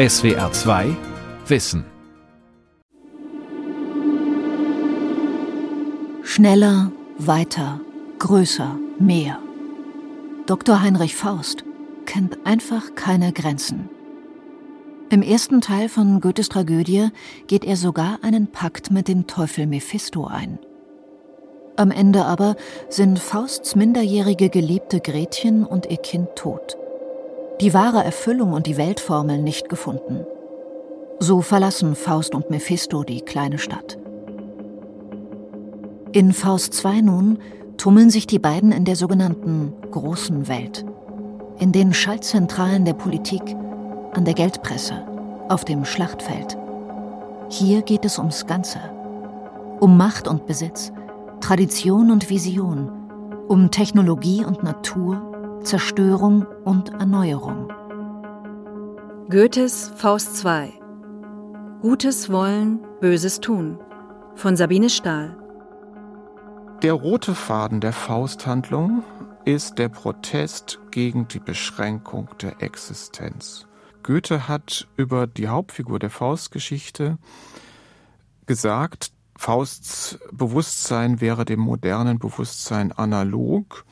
SWR 2 Wissen. Schneller, weiter, größer, mehr. Dr. Heinrich Faust kennt einfach keine Grenzen. Im ersten Teil von Goethes Tragödie geht er sogar einen Pakt mit dem Teufel Mephisto ein. Am Ende aber sind Fausts minderjährige Geliebte Gretchen und ihr Kind tot. Die wahre Erfüllung und die Weltformel nicht gefunden. So verlassen Faust und Mephisto die kleine Stadt. In Faust II nun tummeln sich die beiden in der sogenannten großen Welt. In den Schaltzentralen der Politik, an der Geldpresse, auf dem Schlachtfeld. Hier geht es ums Ganze. Um Macht und Besitz, Tradition und Vision, um Technologie und Natur, Zerstörung und Erneuerung. Goethes Faust II Gutes wollen, Böses tun von Sabine Stahl Der rote Faden der Fausthandlung ist der Protest gegen die Beschränkung der Existenz. Goethe hat über die Hauptfigur der Faustgeschichte gesagt, Fausts Bewusstsein wäre dem modernen Bewusstsein analog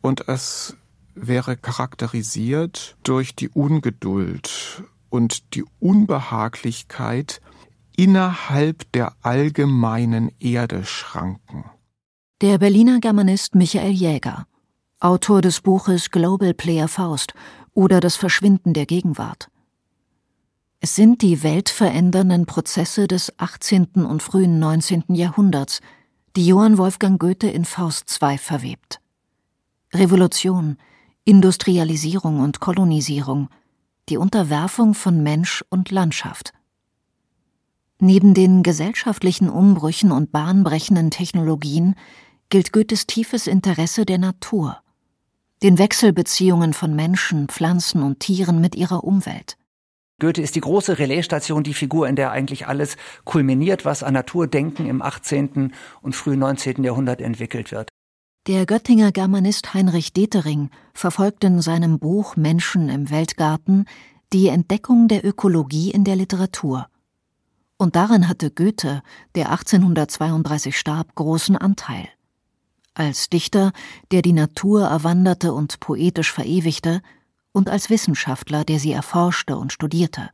und es wäre charakterisiert durch die Ungeduld und die Unbehaglichkeit innerhalb der allgemeinen Erdeschranken. Der Berliner Germanist Michael Jäger, Autor des Buches Global Player Faust oder das Verschwinden der Gegenwart. Es sind die weltverändernden Prozesse des 18. und frühen 19. Jahrhunderts, die Johann Wolfgang Goethe in Faust II verwebt. Revolution, Industrialisierung und Kolonisierung, die Unterwerfung von Mensch und Landschaft. Neben den gesellschaftlichen Umbrüchen und bahnbrechenden Technologien gilt Goethes tiefes Interesse der Natur, den Wechselbeziehungen von Menschen, Pflanzen und Tieren mit ihrer Umwelt. Goethe ist die große Relaisstation, die Figur, in der eigentlich alles kulminiert, was an Naturdenken im 18. und frühen 19. Jahrhundert entwickelt wird. Der Göttinger Germanist Heinrich Detering verfolgt in seinem Buch Menschen im Weltgarten die Entdeckung der Ökologie in der Literatur. Und darin hatte Goethe, der 1832 starb, großen Anteil. Als Dichter, der die Natur erwanderte und poetisch verewigte, und als Wissenschaftler, der sie erforschte und studierte.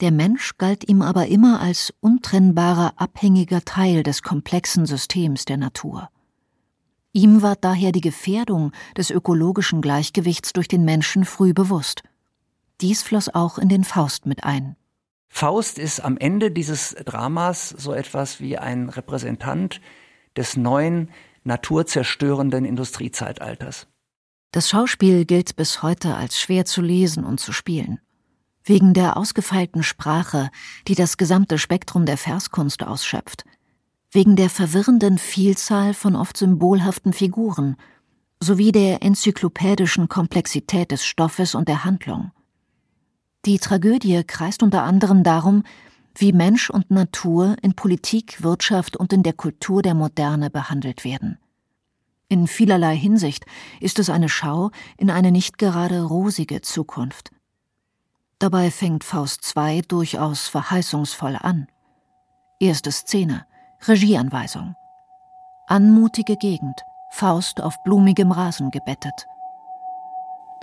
Der Mensch galt ihm aber immer als untrennbarer abhängiger Teil des komplexen Systems der Natur. Ihm war daher die Gefährdung des ökologischen Gleichgewichts durch den Menschen früh bewusst. Dies floss auch in den Faust mit ein. Faust ist am Ende dieses Dramas so etwas wie ein Repräsentant des neuen, naturzerstörenden Industriezeitalters. Das Schauspiel gilt bis heute als schwer zu lesen und zu spielen. Wegen der ausgefeilten Sprache, die das gesamte Spektrum der Verskunst ausschöpft. Wegen der verwirrenden Vielzahl von oft symbolhaften Figuren sowie der enzyklopädischen Komplexität des Stoffes und der Handlung. Die Tragödie kreist unter anderem darum, wie Mensch und Natur in Politik, Wirtschaft und in der Kultur der Moderne behandelt werden. In vielerlei Hinsicht ist es eine Schau in eine nicht gerade rosige Zukunft. Dabei fängt Faust II durchaus verheißungsvoll an. Erste Szene, Regieanweisung. Anmutige Gegend, Faust auf blumigem Rasen gebettet.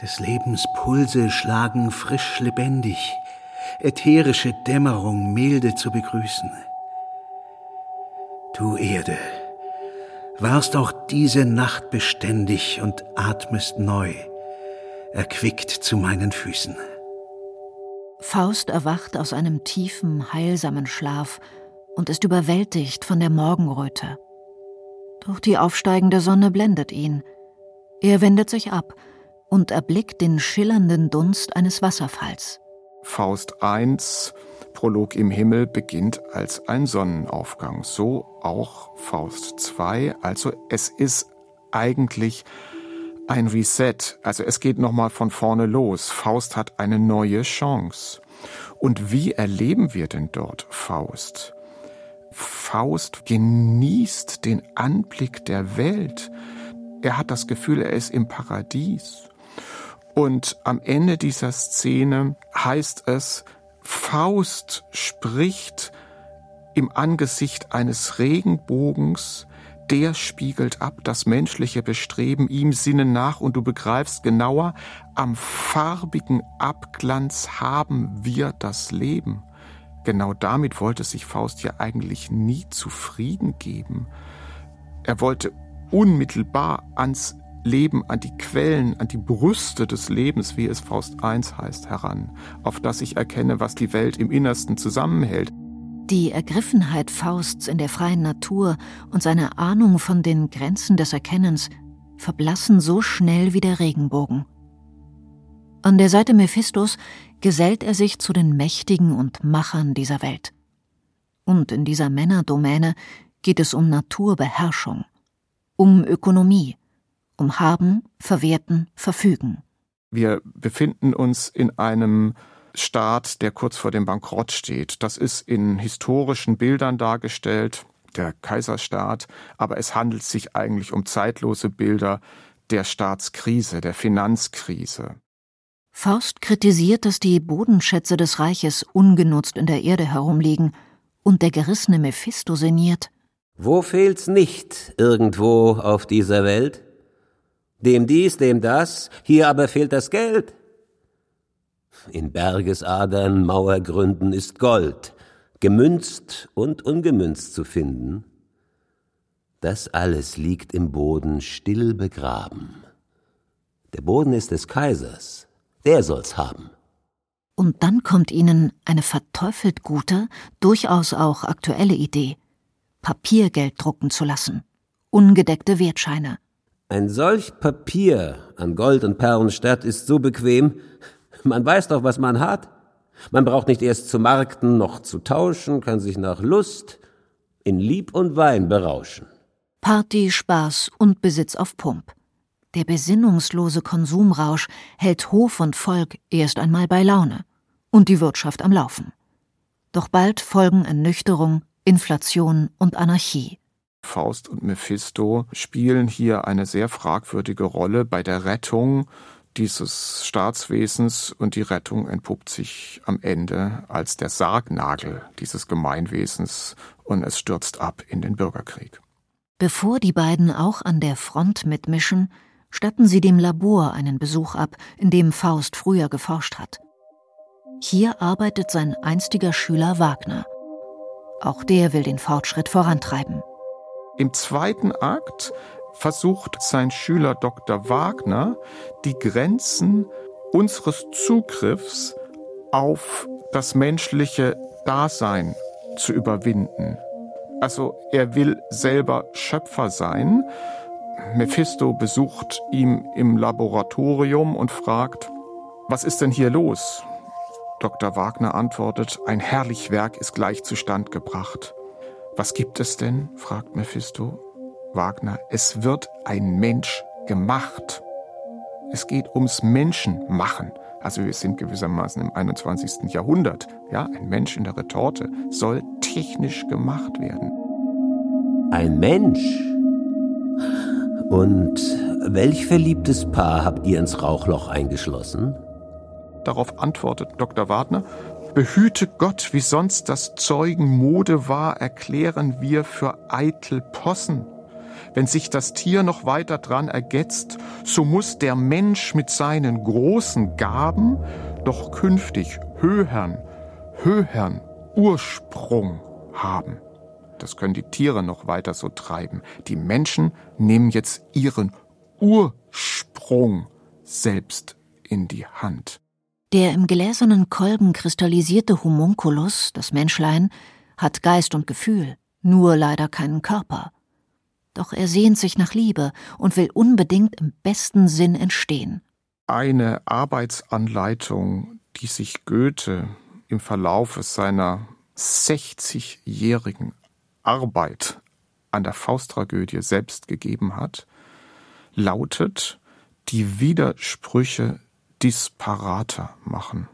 Des Lebens Pulse schlagen frisch lebendig, ätherische Dämmerung milde zu begrüßen. Du Erde, warst auch diese Nacht beständig und atmest neu, erquickt zu meinen Füßen. Faust erwacht aus einem tiefen, heilsamen Schlaf und ist überwältigt von der Morgenröte. Doch die aufsteigende Sonne blendet ihn. Er wendet sich ab und erblickt den schillernden Dunst eines Wasserfalls. Faust 1 Prolog im Himmel beginnt als ein Sonnenaufgang, so auch Faust 2. Also es ist eigentlich ein Reset, also es geht nochmal von vorne los. Faust hat eine neue Chance. Und wie erleben wir denn dort Faust? Faust genießt den Anblick der Welt. Er hat das Gefühl, er ist im Paradies. Und am Ende dieser Szene heißt es, Faust spricht im Angesicht eines Regenbogens, der spiegelt ab das menschliche Bestreben, ihm sinnen nach und du begreifst genauer, am farbigen Abglanz haben wir das Leben. Genau damit wollte sich Faust ja eigentlich nie zufrieden geben. Er wollte unmittelbar ans Leben, an die Quellen, an die Brüste des Lebens, wie es Faust I heißt, heran, auf das ich erkenne, was die Welt im Innersten zusammenhält. Die Ergriffenheit Fausts in der freien Natur und seine Ahnung von den Grenzen des Erkennens verblassen so schnell wie der Regenbogen. An der Seite Mephistos gesellt er sich zu den Mächtigen und Machern dieser Welt. Und in dieser Männerdomäne geht es um Naturbeherrschung, um Ökonomie, um Haben, Verwerten, Verfügen. Wir befinden uns in einem Staat, der kurz vor dem Bankrott steht. Das ist in historischen Bildern dargestellt, der Kaiserstaat, aber es handelt sich eigentlich um zeitlose Bilder der Staatskrise, der Finanzkrise. Faust kritisiert, dass die Bodenschätze des Reiches ungenutzt in der Erde herumliegen und der gerissene Mephisto sinniert. Wo fehlt's nicht irgendwo auf dieser Welt? Dem dies, dem das, hier aber fehlt das Geld. In Bergesadern, Mauergründen ist Gold, gemünzt und ungemünzt zu finden. Das alles liegt im Boden still begraben. Der Boden ist des Kaisers, der soll's haben. Und dann kommt ihnen eine verteufelt gute, durchaus auch aktuelle Idee. Papiergeld drucken zu lassen. Ungedeckte Wertscheine. Ein solch Papier an Gold und Perlen statt ist so bequem, man weiß doch, was man hat. Man braucht nicht erst zu markten noch zu tauschen, kann sich nach Lust in Lieb und Wein berauschen. Party, Spaß und Besitz auf Pump. Der besinnungslose Konsumrausch hält Hof und Volk erst einmal bei Laune und die Wirtschaft am Laufen. Doch bald folgen Ernüchterung, Inflation und Anarchie. Faust und Mephisto spielen hier eine sehr fragwürdige Rolle bei der Rettung dieses Staatswesens und die Rettung entpuppt sich am Ende als der Sargnagel dieses Gemeinwesens und es stürzt ab in den Bürgerkrieg. Bevor die beiden auch an der Front mitmischen, statten sie dem Labor einen Besuch ab, in dem Faust früher geforscht hat. Hier arbeitet sein einstiger Schüler Wagner. Auch der will den Fortschritt vorantreiben. Im zweiten Akt versucht sein Schüler Dr. Wagner, die Grenzen unseres Zugriffs auf das menschliche Dasein zu überwinden. Also er will selber Schöpfer sein. Mephisto besucht ihn im Laboratorium und fragt, was ist denn hier los? Dr. Wagner antwortet, ein herrlich Werk ist gleich zustand gebracht. Was gibt es denn? fragt Mephisto. Wagner, es wird ein Mensch gemacht. Es geht ums Menschenmachen. Also wir sind gewissermaßen im 21. Jahrhundert. Ja, ein Mensch in der Retorte soll technisch gemacht werden. Ein Mensch? Und welch verliebtes Paar habt ihr ins Rauchloch eingeschlossen? Darauf antwortet Dr. Wagner, Behüte Gott, wie sonst das Zeugen Mode war, erklären wir für eitel Possen. Wenn sich das Tier noch weiter dran ergetzt, so muss der Mensch mit seinen großen Gaben doch künftig höhern, höhern Ursprung haben. Das können die Tiere noch weiter so treiben. Die Menschen nehmen jetzt ihren Ursprung selbst in die Hand. Der im gläsernen Kolben kristallisierte Homunculus, das Menschlein, hat Geist und Gefühl, nur leider keinen Körper. Doch er sehnt sich nach Liebe und will unbedingt im besten Sinn entstehen. Eine Arbeitsanleitung, die sich Goethe im Verlauf seiner 60-jährigen Arbeit an der Fausttragödie selbst gegeben hat, lautet die Widersprüche disparater machen.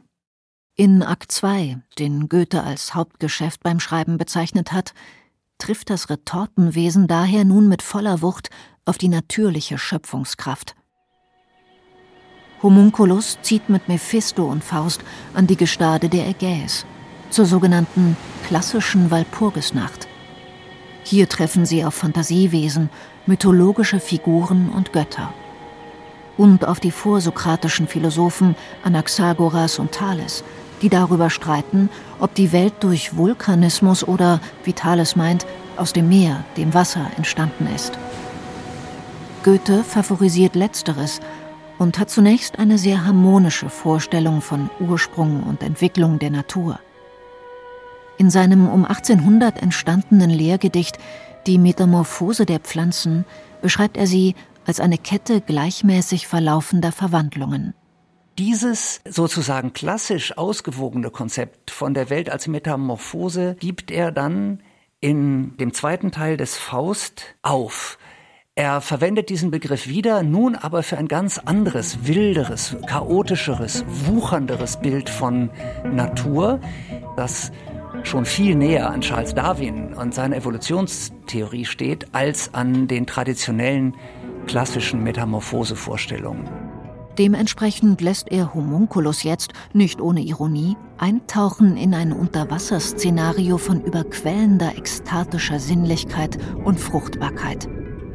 In Akt 2, den Goethe als Hauptgeschäft beim Schreiben bezeichnet hat, trifft das Retortenwesen daher nun mit voller Wucht auf die natürliche Schöpfungskraft. Homunculus zieht mit Mephisto und Faust an die Gestade der Ägäis, zur sogenannten klassischen Walpurgisnacht. Hier treffen sie auf Fantasiewesen, mythologische Figuren und Götter. Und auf die vorsokratischen Philosophen Anaxagoras und Thales, die darüber streiten, ob die Welt durch Vulkanismus oder, wie Thales meint, aus dem Meer, dem Wasser entstanden ist. Goethe favorisiert letzteres und hat zunächst eine sehr harmonische Vorstellung von Ursprung und Entwicklung der Natur. In seinem um 1800 entstandenen Lehrgedicht Die Metamorphose der Pflanzen beschreibt er sie als eine Kette gleichmäßig verlaufender Verwandlungen. Dieses sozusagen klassisch ausgewogene Konzept von der Welt als Metamorphose gibt er dann in dem zweiten Teil des Faust auf. Er verwendet diesen Begriff wieder, nun aber für ein ganz anderes, wilderes, chaotischeres, wuchernderes Bild von Natur, das schon viel näher an Charles Darwin und seiner Evolutionstheorie steht, als an den traditionellen klassischen Metamorphosevorstellungen. Dementsprechend lässt er Homunculus jetzt, nicht ohne Ironie, eintauchen in ein Unterwasserszenario von überquellender ekstatischer Sinnlichkeit und Fruchtbarkeit,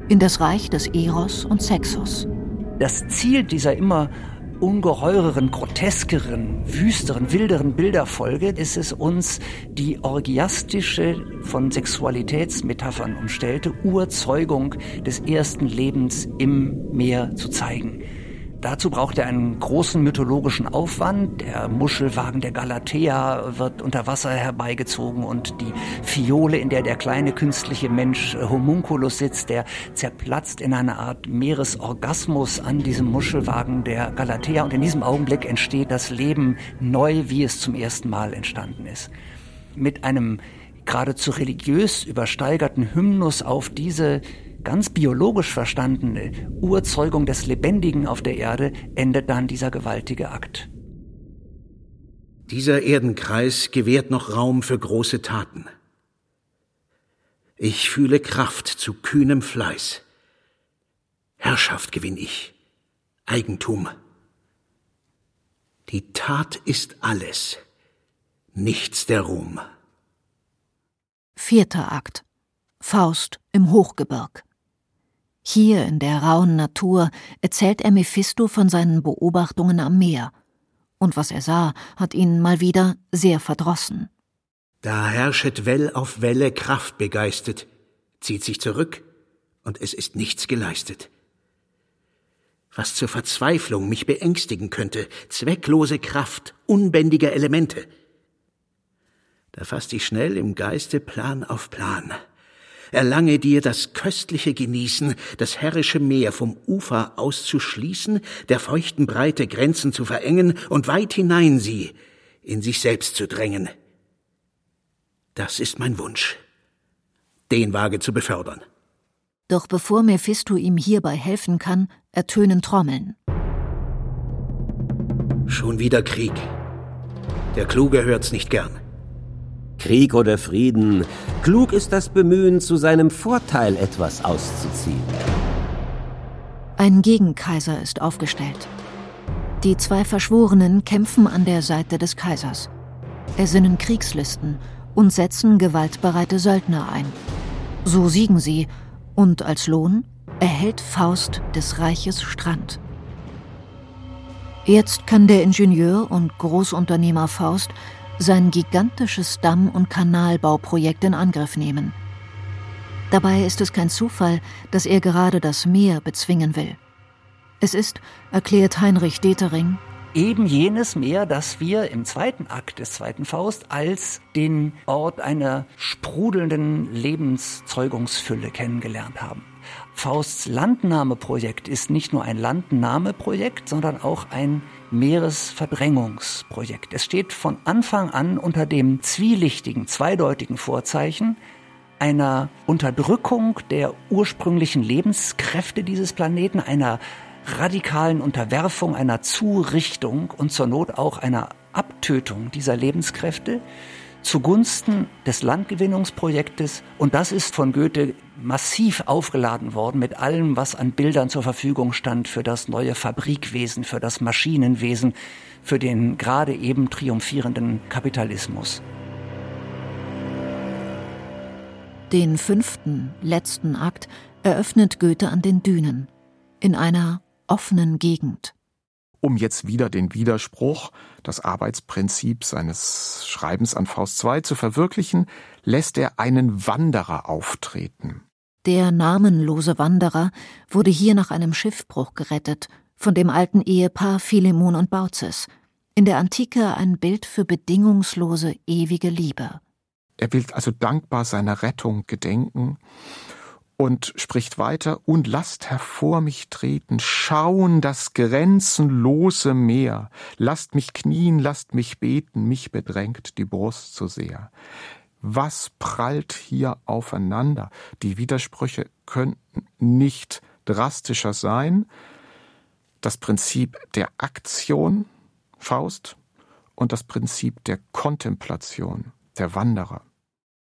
in das Reich des Eros und Sexus. Das Ziel dieser immer ungeheureren, groteskeren, wüsteren, wilderen Bilderfolge ist es uns, die orgiastische, von Sexualitätsmetaphern umstellte Urzeugung des ersten Lebens im Meer zu zeigen. Dazu braucht er einen großen mythologischen Aufwand. Der Muschelwagen der Galatea wird unter Wasser herbeigezogen und die Fiole, in der der kleine künstliche Mensch Homunculus sitzt, der zerplatzt in einer Art Meeresorgasmus an diesem Muschelwagen der Galatea. Und in diesem Augenblick entsteht das Leben neu, wie es zum ersten Mal entstanden ist. Mit einem geradezu religiös übersteigerten Hymnus auf diese ganz biologisch verstandene Urzeugung des Lebendigen auf der Erde endet dann dieser gewaltige Akt. Dieser Erdenkreis gewährt noch Raum für große Taten. Ich fühle Kraft zu kühnem Fleiß. Herrschaft gewinn ich, Eigentum. Die Tat ist alles, nichts der Ruhm. Vierter Akt. Faust im Hochgebirg. Hier in der rauen Natur erzählt er Mephisto von seinen Beobachtungen am Meer. Und was er sah, hat ihn mal wieder sehr verdrossen. Da herrschet Well auf Welle Kraft begeistert, zieht sich zurück, und es ist nichts geleistet. Was zur Verzweiflung mich beängstigen könnte, zwecklose Kraft unbändiger Elemente. Da fasst ich schnell im Geiste Plan auf Plan erlange dir das köstliche Genießen, das herrische Meer vom Ufer auszuschließen, der feuchten Breite Grenzen zu verengen und weit hinein sie in sich selbst zu drängen. Das ist mein Wunsch, den Wage zu befördern. Doch bevor Mephisto ihm hierbei helfen kann, ertönen Trommeln. Schon wieder Krieg. Der Kluge hört's nicht gern. Krieg oder Frieden, klug ist das Bemühen, zu seinem Vorteil etwas auszuziehen. Ein Gegenkaiser ist aufgestellt. Die zwei Verschworenen kämpfen an der Seite des Kaisers, ersinnen Kriegslisten und setzen gewaltbereite Söldner ein. So siegen sie, und als Lohn erhält Faust des Reiches Strand. Jetzt kann der Ingenieur und Großunternehmer Faust sein gigantisches Damm- und Kanalbauprojekt in Angriff nehmen. Dabei ist es kein Zufall, dass er gerade das Meer bezwingen will. Es ist, erklärt Heinrich Detering, eben jenes Meer, das wir im zweiten Akt des zweiten Faust als den Ort einer sprudelnden Lebenszeugungsfülle kennengelernt haben. Fausts Landnahmeprojekt ist nicht nur ein Landnahmeprojekt, sondern auch ein Meeresverdrängungsprojekt. Es steht von Anfang an unter dem zwielichtigen, zweideutigen Vorzeichen einer Unterdrückung der ursprünglichen Lebenskräfte dieses Planeten, einer radikalen Unterwerfung, einer Zurichtung und zur Not auch einer Abtötung dieser Lebenskräfte zugunsten des Landgewinnungsprojektes. Und das ist von Goethe massiv aufgeladen worden mit allem, was an Bildern zur Verfügung stand für das neue Fabrikwesen, für das Maschinenwesen, für den gerade eben triumphierenden Kapitalismus. Den fünften, letzten Akt eröffnet Goethe an den Dünen, in einer offenen Gegend. Um jetzt wieder den Widerspruch, das Arbeitsprinzip seines Schreibens an Faust II zu verwirklichen, lässt er einen Wanderer auftreten. Der namenlose Wanderer wurde hier nach einem Schiffbruch gerettet, von dem alten Ehepaar Philemon und Baucis. In der Antike ein Bild für bedingungslose, ewige Liebe. Er will also dankbar seiner Rettung gedenken und spricht weiter, und lasst hervor mich treten, schauen das grenzenlose Meer, lasst mich knien, lasst mich beten, mich bedrängt die Brust so sehr. Was prallt hier aufeinander? Die Widersprüche könnten nicht drastischer sein. Das Prinzip der Aktion, Faust, und das Prinzip der Kontemplation, der Wanderer.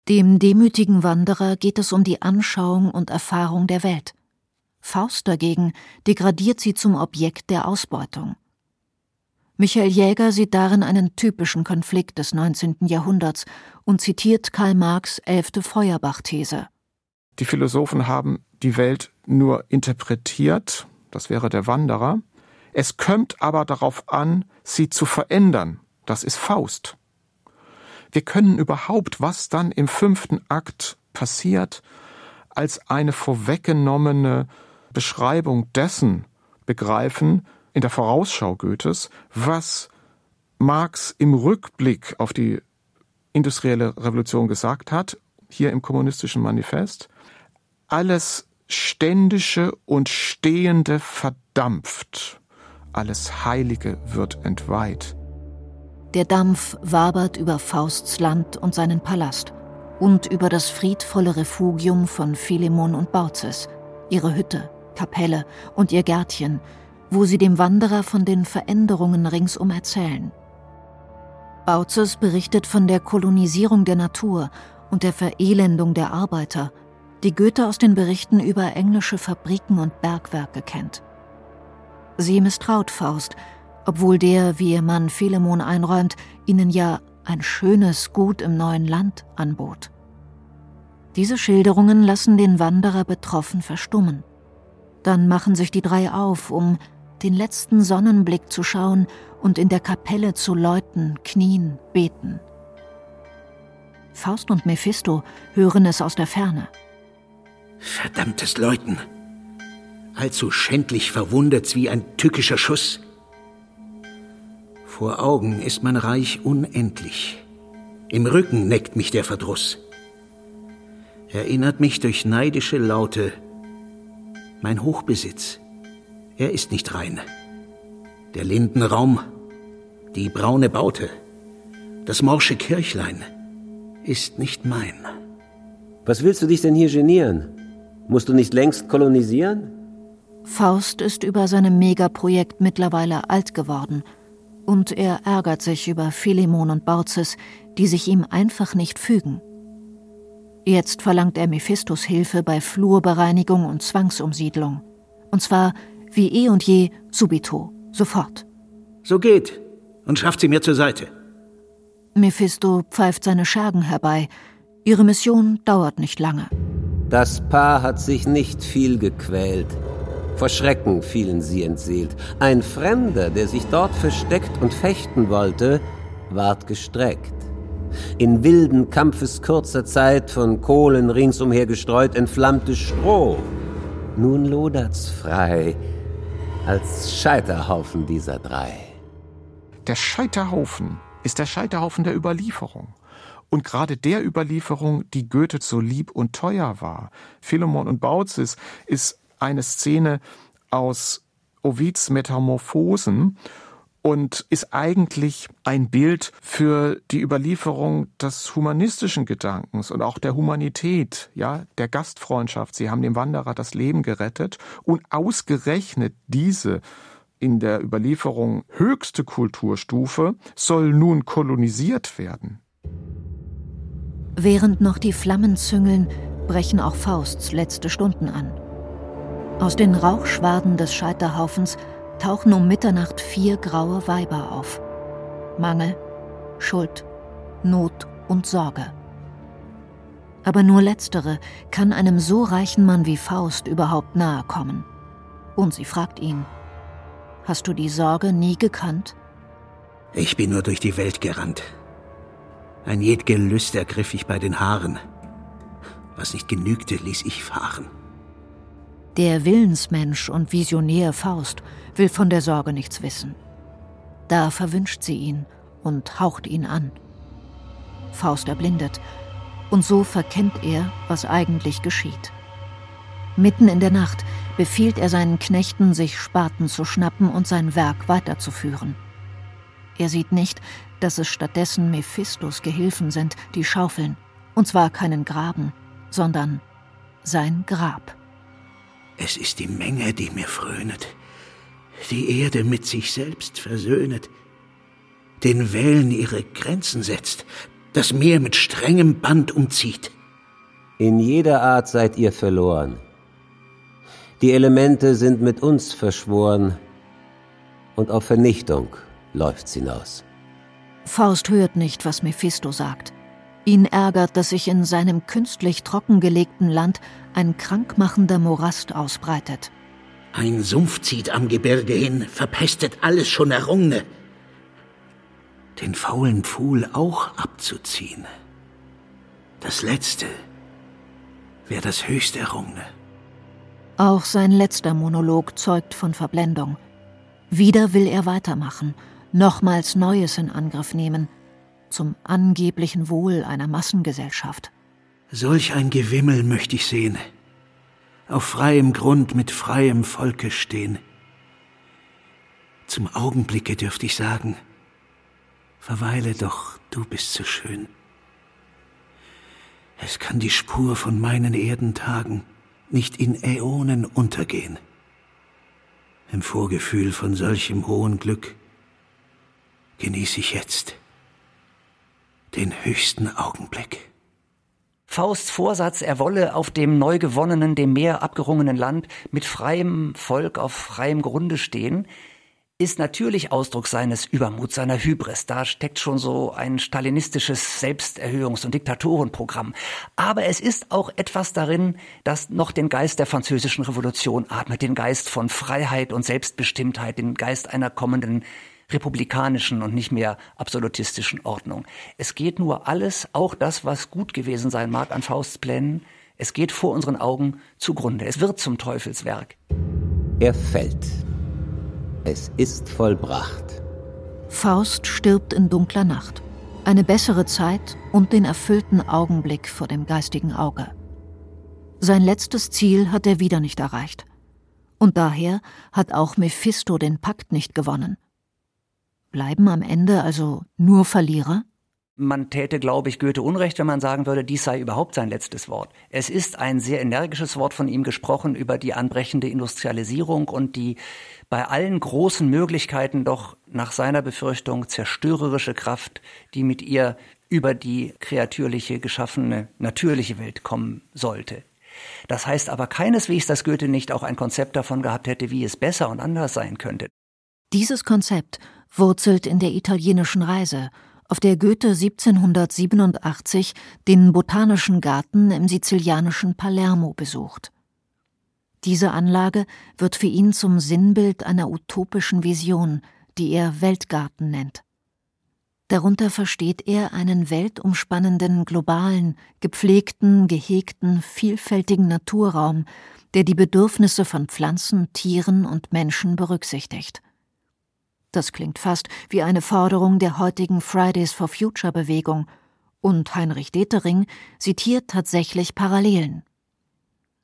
Dem demütigen Wanderer geht es um die Anschauung und Erfahrung der Welt. Faust dagegen degradiert sie zum Objekt der Ausbeutung. Michael Jäger sieht darin einen typischen Konflikt des 19. Jahrhunderts und zitiert Karl Marx' elfte Feuerbach-These. Die Philosophen haben die Welt nur interpretiert, das wäre der Wanderer. Es kommt aber darauf an, sie zu verändern, das ist Faust. Wir können überhaupt, was dann im fünften Akt passiert, als eine vorweggenommene Beschreibung dessen begreifen, in der Vorausschau Goethes, was Marx im Rückblick auf die industrielle Revolution gesagt hat, hier im kommunistischen Manifest, alles Ständische und Stehende verdampft, alles Heilige wird entweiht. Der Dampf wabert über Fausts Land und seinen Palast und über das friedvolle Refugium von Philemon und Baucis, ihre Hütte, Kapelle und ihr Gärtchen, wo sie dem Wanderer von den Veränderungen ringsum erzählen. Bautzes berichtet von der Kolonisierung der Natur und der Verelendung der Arbeiter, die Goethe aus den Berichten über englische Fabriken und Bergwerke kennt. Sie misstraut Faust, obwohl der, wie ihr Mann Philemon einräumt, ihnen ja ein schönes Gut im neuen Land anbot. Diese Schilderungen lassen den Wanderer betroffen verstummen. Dann machen sich die drei auf, um den letzten Sonnenblick zu schauen und in der Kapelle zu läuten, knien, beten. Faust und Mephisto hören es aus der Ferne. Verdammtes Läuten. Allzu schändlich verwundet wie ein tückischer Schuss. Vor Augen ist mein Reich unendlich. Im Rücken neckt mich der Verdruss. Erinnert mich durch neidische Laute mein Hochbesitz er ist nicht rein. Der Lindenraum, die braune Baute, das morsche Kirchlein ist nicht mein. Was willst du dich denn hier genieren? Musst du nicht längst kolonisieren? Faust ist über seinem Megaprojekt mittlerweile alt geworden und er ärgert sich über Philemon und Baucis, die sich ihm einfach nicht fügen. Jetzt verlangt er Mephistos Hilfe bei Flurbereinigung und Zwangsumsiedlung. Und zwar wie eh und je, subito, sofort. So geht und schafft sie mir zur Seite. Mephisto pfeift seine Schergen herbei. Ihre Mission dauert nicht lange. Das Paar hat sich nicht viel gequält. Vor Schrecken fielen sie entseelt. Ein Fremder, der sich dort versteckt und fechten wollte, ward gestreckt. In wilden Kampfes kurzer Zeit von Kohlen ringsumher gestreut entflammte Stroh. Nun lodert's frei, als Scheiterhaufen dieser drei. Der Scheiterhaufen ist der Scheiterhaufen der Überlieferung. Und gerade der Überlieferung, die Goethe so lieb und teuer war. Philemon und Baucis ist eine Szene aus Ovids Metamorphosen und ist eigentlich ein Bild für die Überlieferung des humanistischen Gedankens und auch der Humanität, ja, der Gastfreundschaft. Sie haben dem Wanderer das Leben gerettet und ausgerechnet diese in der Überlieferung höchste Kulturstufe soll nun kolonisiert werden. Während noch die Flammen züngeln, brechen auch Fausts letzte Stunden an. Aus den Rauchschwaden des Scheiterhaufens tauchen um Mitternacht vier graue Weiber auf. Mangel, Schuld, Not und Sorge. Aber nur letztere kann einem so reichen Mann wie Faust überhaupt nahe kommen. Und sie fragt ihn, hast du die Sorge nie gekannt? Ich bin nur durch die Welt gerannt. Ein jed Gelüst ergriff ich bei den Haaren. Was nicht genügte, ließ ich fahren. Der Willensmensch und Visionär Faust will von der Sorge nichts wissen. Da verwünscht sie ihn und haucht ihn an. Faust erblindet, und so verkennt er, was eigentlich geschieht. Mitten in der Nacht befiehlt er seinen Knechten, sich Spaten zu schnappen und sein Werk weiterzuführen. Er sieht nicht, dass es stattdessen Mephistos Gehilfen sind, die schaufeln, und zwar keinen Graben, sondern sein Grab. Es ist die Menge, die mir frönet, die Erde mit sich selbst versöhnet, den Wellen ihre Grenzen setzt, das Meer mit strengem Band umzieht. In jeder Art seid ihr verloren. Die Elemente sind mit uns verschworen, und auf Vernichtung läuft's hinaus. Faust hört nicht, was Mephisto sagt. Ihn ärgert, dass sich in seinem künstlich trockengelegten Land ein krankmachender Morast ausbreitet. Ein Sumpf zieht am Gebirge hin, verpestet alles schon Errungene. Den faulen Pfuhl auch abzuziehen. Das Letzte wäre das höchst Errungene. Auch sein letzter Monolog zeugt von Verblendung. Wieder will er weitermachen, nochmals Neues in Angriff nehmen, zum angeblichen Wohl einer Massengesellschaft. Solch ein Gewimmel möchte ich sehen, auf freiem Grund mit freiem Volke stehen. Zum Augenblicke dürft ich sagen, verweile doch, du bist so schön. Es kann die Spur von meinen Erdentagen nicht in Äonen untergehen. Im Vorgefühl von solchem hohen Glück genieße ich jetzt den höchsten Augenblick. Fausts Vorsatz, er wolle auf dem neu gewonnenen, dem Meer abgerungenen Land mit freiem Volk auf freiem Grunde stehen, ist natürlich Ausdruck seines Übermuts, seiner Hybris. Da steckt schon so ein stalinistisches Selbsterhöhungs- und Diktatorenprogramm. Aber es ist auch etwas darin, das noch den Geist der französischen Revolution atmet, den Geist von Freiheit und Selbstbestimmtheit, den Geist einer kommenden republikanischen und nicht mehr absolutistischen Ordnung. Es geht nur alles, auch das, was gut gewesen sein mag an Fausts Plänen, es geht vor unseren Augen zugrunde. Es wird zum Teufelswerk. Er fällt. Es ist vollbracht. Faust stirbt in dunkler Nacht. Eine bessere Zeit und den erfüllten Augenblick vor dem geistigen Auge. Sein letztes Ziel hat er wieder nicht erreicht. Und daher hat auch Mephisto den Pakt nicht gewonnen. Bleiben am Ende also nur Verlierer? Man täte, glaube ich, Goethe Unrecht, wenn man sagen würde, dies sei überhaupt sein letztes Wort. Es ist ein sehr energisches Wort von ihm gesprochen über die anbrechende Industrialisierung und die bei allen großen Möglichkeiten doch nach seiner Befürchtung zerstörerische Kraft, die mit ihr über die kreatürliche, geschaffene, natürliche Welt kommen sollte. Das heißt aber keineswegs, dass Goethe nicht auch ein Konzept davon gehabt hätte, wie es besser und anders sein könnte. Dieses Konzept wurzelt in der italienischen Reise, auf der Goethe 1787 den Botanischen Garten im sizilianischen Palermo besucht. Diese Anlage wird für ihn zum Sinnbild einer utopischen Vision, die er Weltgarten nennt. Darunter versteht er einen weltumspannenden, globalen, gepflegten, gehegten, vielfältigen Naturraum, der die Bedürfnisse von Pflanzen, Tieren und Menschen berücksichtigt. Das klingt fast wie eine Forderung der heutigen Fridays for Future Bewegung, und Heinrich Detering zitiert tatsächlich Parallelen.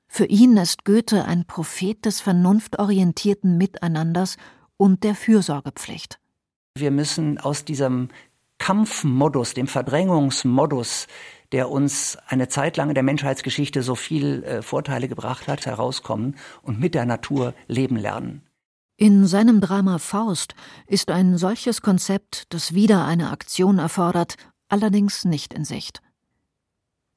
Für ihn ist Goethe ein Prophet des vernunftorientierten Miteinanders und der Fürsorgepflicht. Wir müssen aus diesem Kampfmodus, dem Verdrängungsmodus, der uns eine Zeit lang in der Menschheitsgeschichte so viel äh, Vorteile gebracht hat, herauskommen und mit der Natur leben lernen. In seinem Drama Faust ist ein solches Konzept, das wieder eine Aktion erfordert, allerdings nicht in Sicht.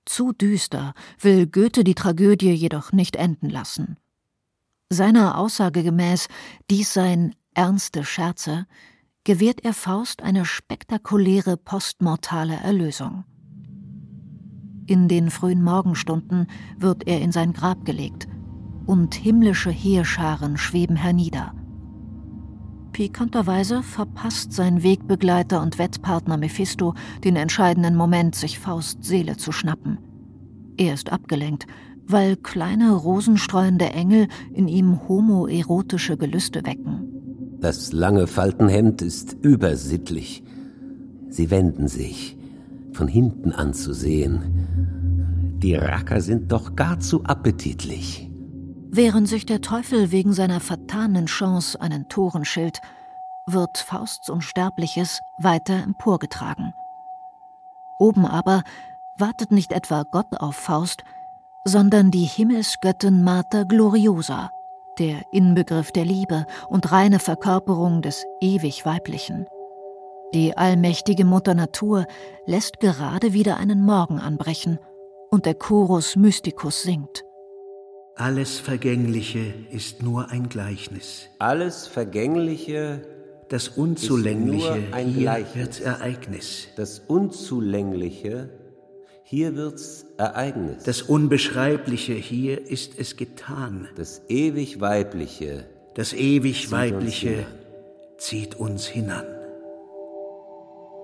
Zu düster will Goethe die Tragödie jedoch nicht enden lassen. Seiner Aussage gemäß, dies seien ernste Scherze, gewährt er Faust eine spektakuläre postmortale Erlösung. In den frühen Morgenstunden wird er in sein Grab gelegt, und himmlische Heerscharen schweben hernieder. Pikanterweise verpasst sein Wegbegleiter und Wettpartner Mephisto den entscheidenden Moment, sich Fausts Seele zu schnappen. Er ist abgelenkt, weil kleine rosenstreuende Engel in ihm homoerotische Gelüste wecken. Das lange Faltenhemd ist übersittlich. Sie wenden sich, von hinten anzusehen. Die Racker sind doch gar zu appetitlich. Während sich der Teufel wegen seiner vertanen Chance einen Toren schilt, wird Fausts Unsterbliches weiter emporgetragen. Oben aber wartet nicht etwa Gott auf Faust, sondern die Himmelsgöttin Mater Gloriosa, der Inbegriff der Liebe und reine Verkörperung des ewig Weiblichen. Die allmächtige Mutter Natur lässt gerade wieder einen Morgen anbrechen und der Chorus Mysticus singt. Alles Vergängliche ist nur ein Gleichnis. Alles Vergängliche Das Unzulängliche hier Gleichnis. wird Ereignis. Das Unzulängliche, hier wird's Ereignis. Das Unbeschreibliche hier ist es getan. Das ewig Weibliche, Das ewig Weibliche zieht uns hinan.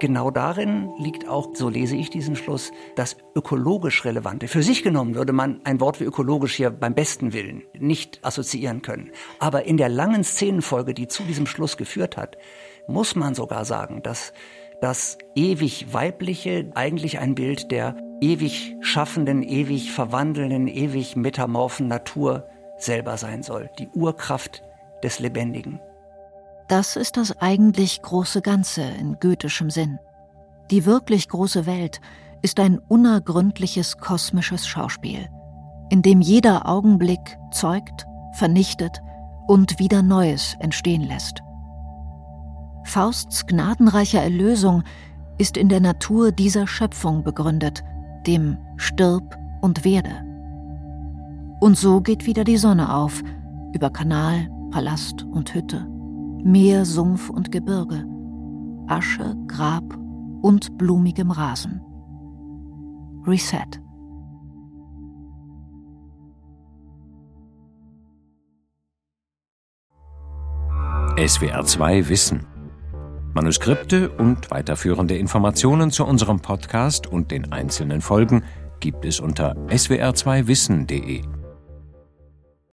Genau darin liegt auch, so lese ich diesen Schluss, das ökologisch Relevante. Für sich genommen würde man ein Wort wie ökologisch hier beim besten Willen nicht assoziieren können. Aber in der langen Szenenfolge, die zu diesem Schluss geführt hat, muss man sogar sagen, dass das ewig Weibliche eigentlich ein Bild der ewig schaffenden, ewig verwandelnden, ewig metamorphen Natur selber sein soll. Die Urkraft des Lebendigen. Das ist das eigentlich große Ganze in goethischem Sinn. Die wirklich große Welt ist ein unergründliches kosmisches Schauspiel, in dem jeder Augenblick zeugt, vernichtet und wieder Neues entstehen lässt. Fausts gnadenreicher Erlösung ist in der Natur dieser Schöpfung begründet, dem Stirb und Werde. Und so geht wieder die Sonne auf, über Kanal, Palast und Hütte. Meer, Sumpf und Gebirge, Asche, Grab und blumigem Rasen. Reset. SWR 2 Wissen. Manuskripte und weiterführende Informationen zu unserem Podcast und den einzelnen Folgen gibt es unter swr2wissen.de.